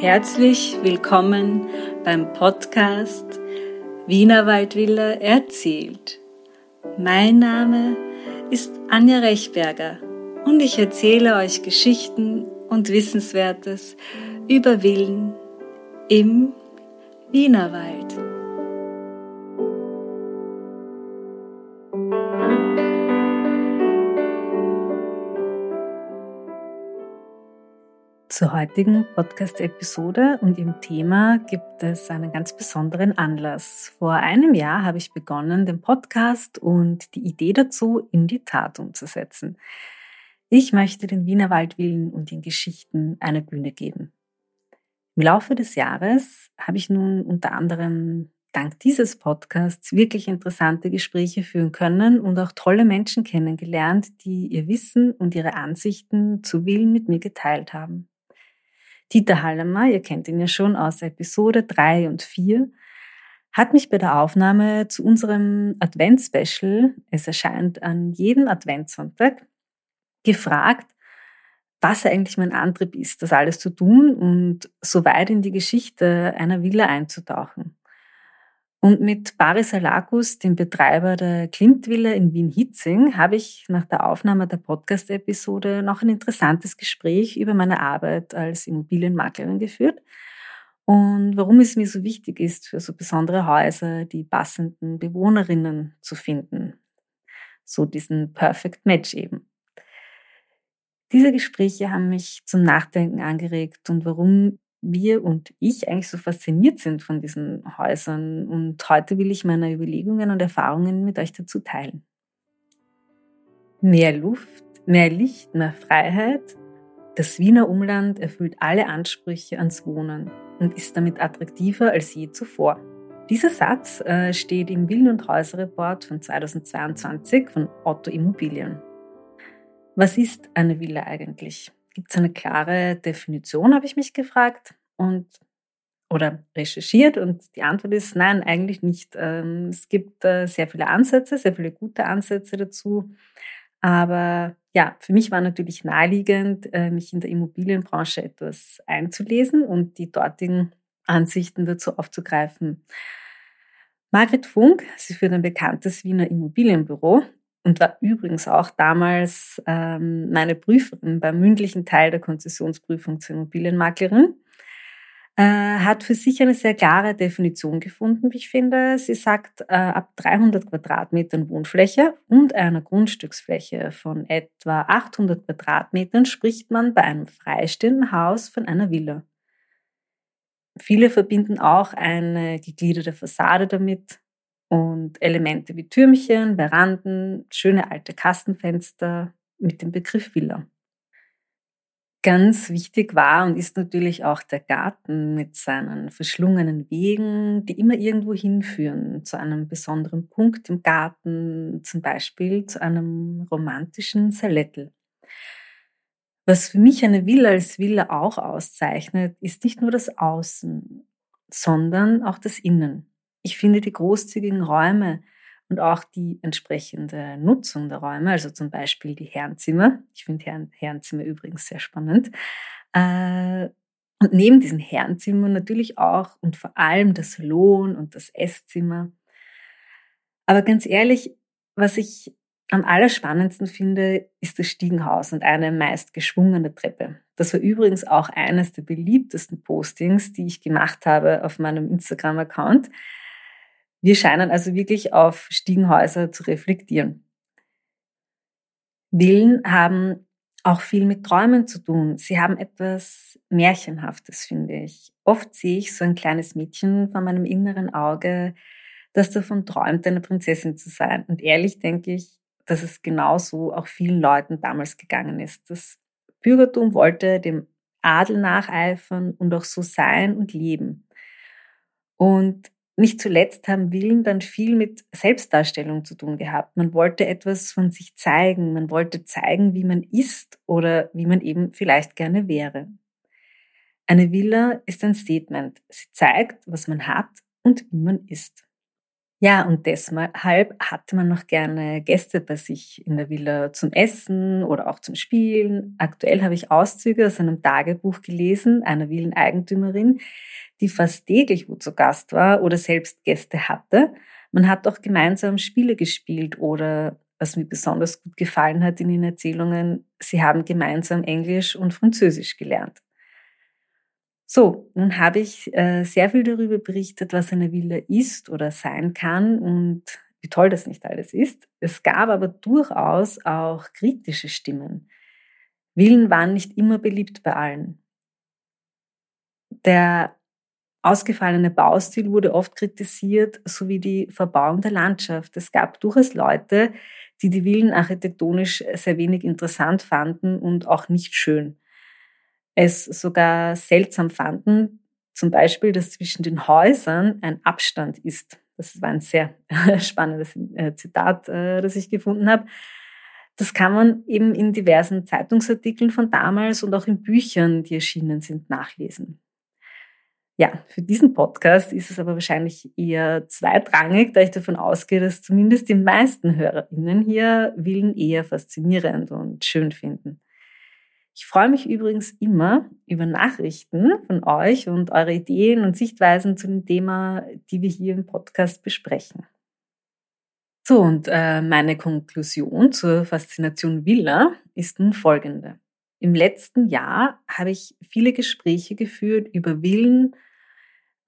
Herzlich willkommen beim Podcast Wiener Waldvilla erzählt. Mein Name ist Anja Rechberger und ich erzähle euch Geschichten und Wissenswertes über Villen im Wienerwald. Zur heutigen Podcast-Episode und ihrem Thema gibt es einen ganz besonderen Anlass. Vor einem Jahr habe ich begonnen, den Podcast und die Idee dazu in die Tat umzusetzen. Ich möchte den Wiener Waldvillen und den Geschichten eine Bühne geben. Im Laufe des Jahres habe ich nun unter anderem dank dieses Podcasts wirklich interessante Gespräche führen können und auch tolle Menschen kennengelernt, die ihr Wissen und ihre Ansichten zu Willen mit mir geteilt haben. Dieter Hallemer, ihr kennt ihn ja schon aus Episode 3 und 4, hat mich bei der Aufnahme zu unserem Adventspecial, es erscheint an jedem Adventssonntag, gefragt, was eigentlich mein Antrieb ist, das alles zu tun und so weit in die Geschichte einer Villa einzutauchen. Und mit Baris Alakus, dem Betreiber der Klimtvilla in Wien-Hitzing, habe ich nach der Aufnahme der Podcast-Episode noch ein interessantes Gespräch über meine Arbeit als Immobilienmaklerin geführt und warum es mir so wichtig ist, für so besondere Häuser die passenden Bewohnerinnen zu finden. So diesen Perfect Match eben. Diese Gespräche haben mich zum Nachdenken angeregt und warum wir und ich eigentlich so fasziniert sind von diesen Häusern. Und heute will ich meine Überlegungen und Erfahrungen mit euch dazu teilen. Mehr Luft, mehr Licht, mehr Freiheit. Das Wiener Umland erfüllt alle Ansprüche ans Wohnen und ist damit attraktiver als je zuvor. Dieser Satz äh, steht im Villen- und Häuserreport von 2022 von Otto Immobilien. Was ist eine Villa eigentlich? Gibt es eine klare Definition, habe ich mich gefragt und oder recherchiert und die Antwort ist nein, eigentlich nicht. Ähm, es gibt äh, sehr viele Ansätze, sehr viele gute Ansätze dazu. Aber ja, für mich war natürlich naheliegend, äh, mich in der Immobilienbranche etwas einzulesen und die dortigen Ansichten dazu aufzugreifen. Margret Funk, sie führt ein bekanntes Wiener Immobilienbüro und war übrigens auch damals ähm, meine Prüferin beim mündlichen Teil der Konzessionsprüfung zur Immobilienmaklerin, äh, hat für sich eine sehr klare Definition gefunden, wie ich finde. Sie sagt, äh, ab 300 Quadratmetern Wohnfläche und einer Grundstücksfläche von etwa 800 Quadratmetern spricht man bei einem freistehenden Haus von einer Villa. Viele verbinden auch eine gegliederte Fassade damit, und Elemente wie Türmchen, Veranden, schöne alte Kastenfenster mit dem Begriff Villa. Ganz wichtig war und ist natürlich auch der Garten mit seinen verschlungenen Wegen, die immer irgendwo hinführen, zu einem besonderen Punkt im Garten, zum Beispiel zu einem romantischen Salettel. Was für mich eine Villa als Villa auch auszeichnet, ist nicht nur das Außen, sondern auch das Innen. Ich finde die großzügigen Räume und auch die entsprechende Nutzung der Räume, also zum Beispiel die Herrenzimmer, ich finde Herren, Herrenzimmer übrigens sehr spannend, äh, und neben diesen Herrenzimmern natürlich auch und vor allem das Lohn und das Esszimmer. Aber ganz ehrlich, was ich am allerspannendsten finde, ist das Stiegenhaus und eine meist geschwungene Treppe. Das war übrigens auch eines der beliebtesten Postings, die ich gemacht habe auf meinem Instagram-Account. Wir scheinen also wirklich auf Stiegenhäuser zu reflektieren. Villen haben auch viel mit Träumen zu tun. Sie haben etwas Märchenhaftes, finde ich. Oft sehe ich so ein kleines Mädchen vor meinem inneren Auge, das davon träumt, eine Prinzessin zu sein. Und ehrlich denke ich, dass es genauso auch vielen Leuten damals gegangen ist. Das Bürgertum wollte dem Adel nacheifern und auch so sein und leben. Und nicht zuletzt haben Willen dann viel mit Selbstdarstellung zu tun gehabt. Man wollte etwas von sich zeigen, man wollte zeigen, wie man ist oder wie man eben vielleicht gerne wäre. Eine Villa ist ein Statement. Sie zeigt, was man hat und wie man ist. Ja, und deshalb hatte man noch gerne Gäste bei sich in der Villa zum Essen oder auch zum Spielen. Aktuell habe ich Auszüge aus einem Tagebuch gelesen, einer Villeneigentümerin, die fast täglich wo zu Gast war oder selbst Gäste hatte. Man hat auch gemeinsam Spiele gespielt oder, was mir besonders gut gefallen hat in den Erzählungen, sie haben gemeinsam Englisch und Französisch gelernt. So, nun habe ich äh, sehr viel darüber berichtet, was eine Villa ist oder sein kann und wie toll das nicht alles ist. Es gab aber durchaus auch kritische Stimmen. Villen waren nicht immer beliebt bei allen. Der ausgefallene Baustil wurde oft kritisiert, sowie die Verbauung der Landschaft. Es gab durchaus Leute, die die Villen architektonisch sehr wenig interessant fanden und auch nicht schön es sogar seltsam fanden, zum Beispiel, dass zwischen den Häusern ein Abstand ist. Das war ein sehr spannendes äh, Zitat, äh, das ich gefunden habe. Das kann man eben in diversen Zeitungsartikeln von damals und auch in Büchern, die erschienen sind, nachlesen. Ja, für diesen Podcast ist es aber wahrscheinlich eher zweitrangig, da ich davon ausgehe, dass zumindest die meisten HörerInnen hier Willen eher faszinierend und schön finden. Ich freue mich übrigens immer über Nachrichten von euch und eure Ideen und Sichtweisen zu dem Thema, die wir hier im Podcast besprechen. So, und äh, meine Konklusion zur Faszination Villa ist nun folgende. Im letzten Jahr habe ich viele Gespräche geführt über Villen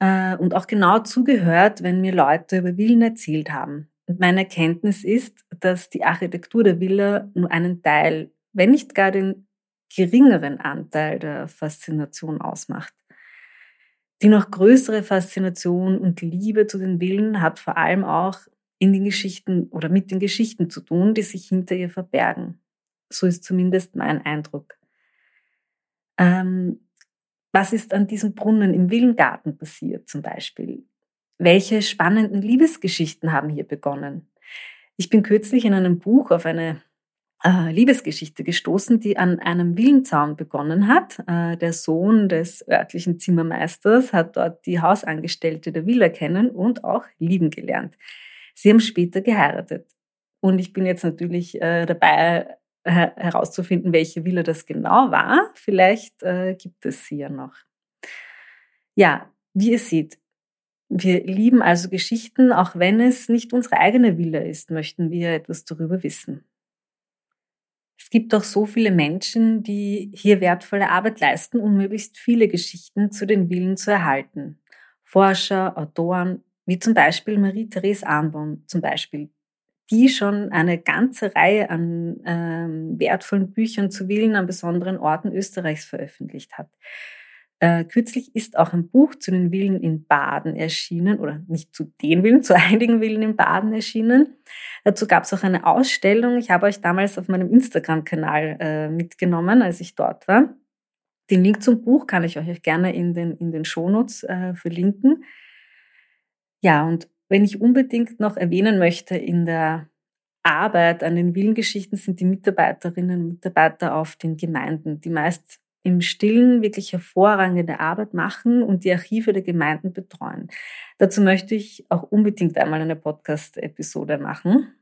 äh, und auch genau zugehört, wenn mir Leute über Villen erzählt haben. Und meine Erkenntnis ist, dass die Architektur der Villa nur einen Teil, wenn nicht gar den geringeren Anteil der Faszination ausmacht. Die noch größere Faszination und Liebe zu den Villen hat vor allem auch in den Geschichten oder mit den Geschichten zu tun, die sich hinter ihr verbergen. So ist zumindest mein Eindruck. Ähm, was ist an diesem Brunnen im Villengarten passiert zum Beispiel? Welche spannenden Liebesgeschichten haben hier begonnen? Ich bin kürzlich in einem Buch auf eine äh, Liebesgeschichte gestoßen, die an einem Villenzaun begonnen hat. Äh, der Sohn des örtlichen Zimmermeisters hat dort die Hausangestellte der Villa kennen und auch lieben gelernt. Sie haben später geheiratet. Und ich bin jetzt natürlich äh, dabei herauszufinden, welche Villa das genau war. Vielleicht äh, gibt es sie ja noch. Ja, wie ihr seht, wir lieben also Geschichten, auch wenn es nicht unsere eigene Villa ist, möchten wir etwas darüber wissen. Es gibt auch so viele Menschen, die hier wertvolle Arbeit leisten, um möglichst viele Geschichten zu den Villen zu erhalten. Forscher, Autoren, wie zum Beispiel Marie-Therese Arnbaum zum Beispiel, die schon eine ganze Reihe an ähm, wertvollen Büchern zu Villen an besonderen Orten Österreichs veröffentlicht hat. Äh, kürzlich ist auch ein Buch zu den Villen in Baden erschienen, oder nicht zu den Villen, zu einigen Villen in Baden erschienen. Dazu gab es auch eine Ausstellung. Ich habe euch damals auf meinem Instagram-Kanal äh, mitgenommen, als ich dort war. Den Link zum Buch kann ich euch gerne in den, in den Shownotes äh, verlinken. Ja, und wenn ich unbedingt noch erwähnen möchte, in der Arbeit an den Villengeschichten sind die Mitarbeiterinnen und Mitarbeiter auf den Gemeinden, die meist im Stillen wirklich hervorragende Arbeit machen und die Archive der Gemeinden betreuen. Dazu möchte ich auch unbedingt einmal eine Podcast-Episode machen.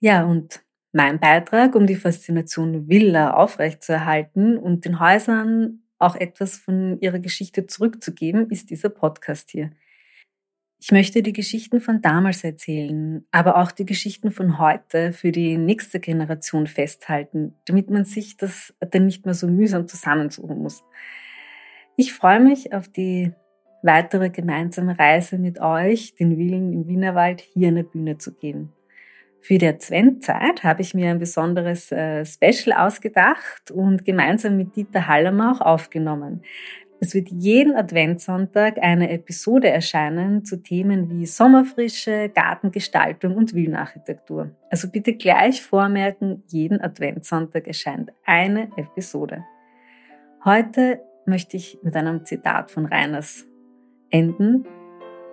Ja, und mein Beitrag, um die Faszination Villa aufrechtzuerhalten und den Häusern auch etwas von ihrer Geschichte zurückzugeben, ist dieser Podcast hier. Ich möchte die Geschichten von damals erzählen, aber auch die Geschichten von heute für die nächste Generation festhalten, damit man sich das dann nicht mehr so mühsam zusammensuchen muss. Ich freue mich auf die weitere gemeinsame Reise mit euch, den Willen im Wienerwald hier eine Bühne zu geben. Für die Adventzeit habe ich mir ein besonderes äh, Special ausgedacht und gemeinsam mit Dieter Hallermer auch aufgenommen. Es wird jeden Adventssonntag eine Episode erscheinen zu Themen wie Sommerfrische, Gartengestaltung und Villenarchitektur. Also bitte gleich vormerken, jeden Adventssonntag erscheint eine Episode. Heute möchte ich mit einem Zitat von Reiners enden,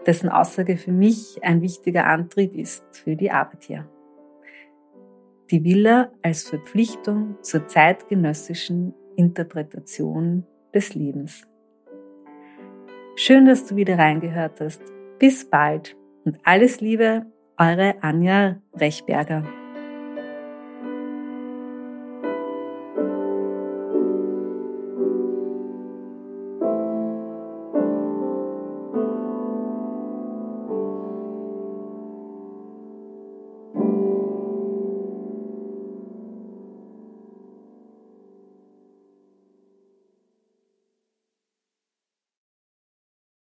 dessen Aussage für mich ein wichtiger Antrieb ist für die Arbeit hier. Die Villa als Verpflichtung zur zeitgenössischen Interpretation des Lebens. Schön, dass du wieder reingehört hast. Bis bald und alles Liebe, Eure Anja Rechberger.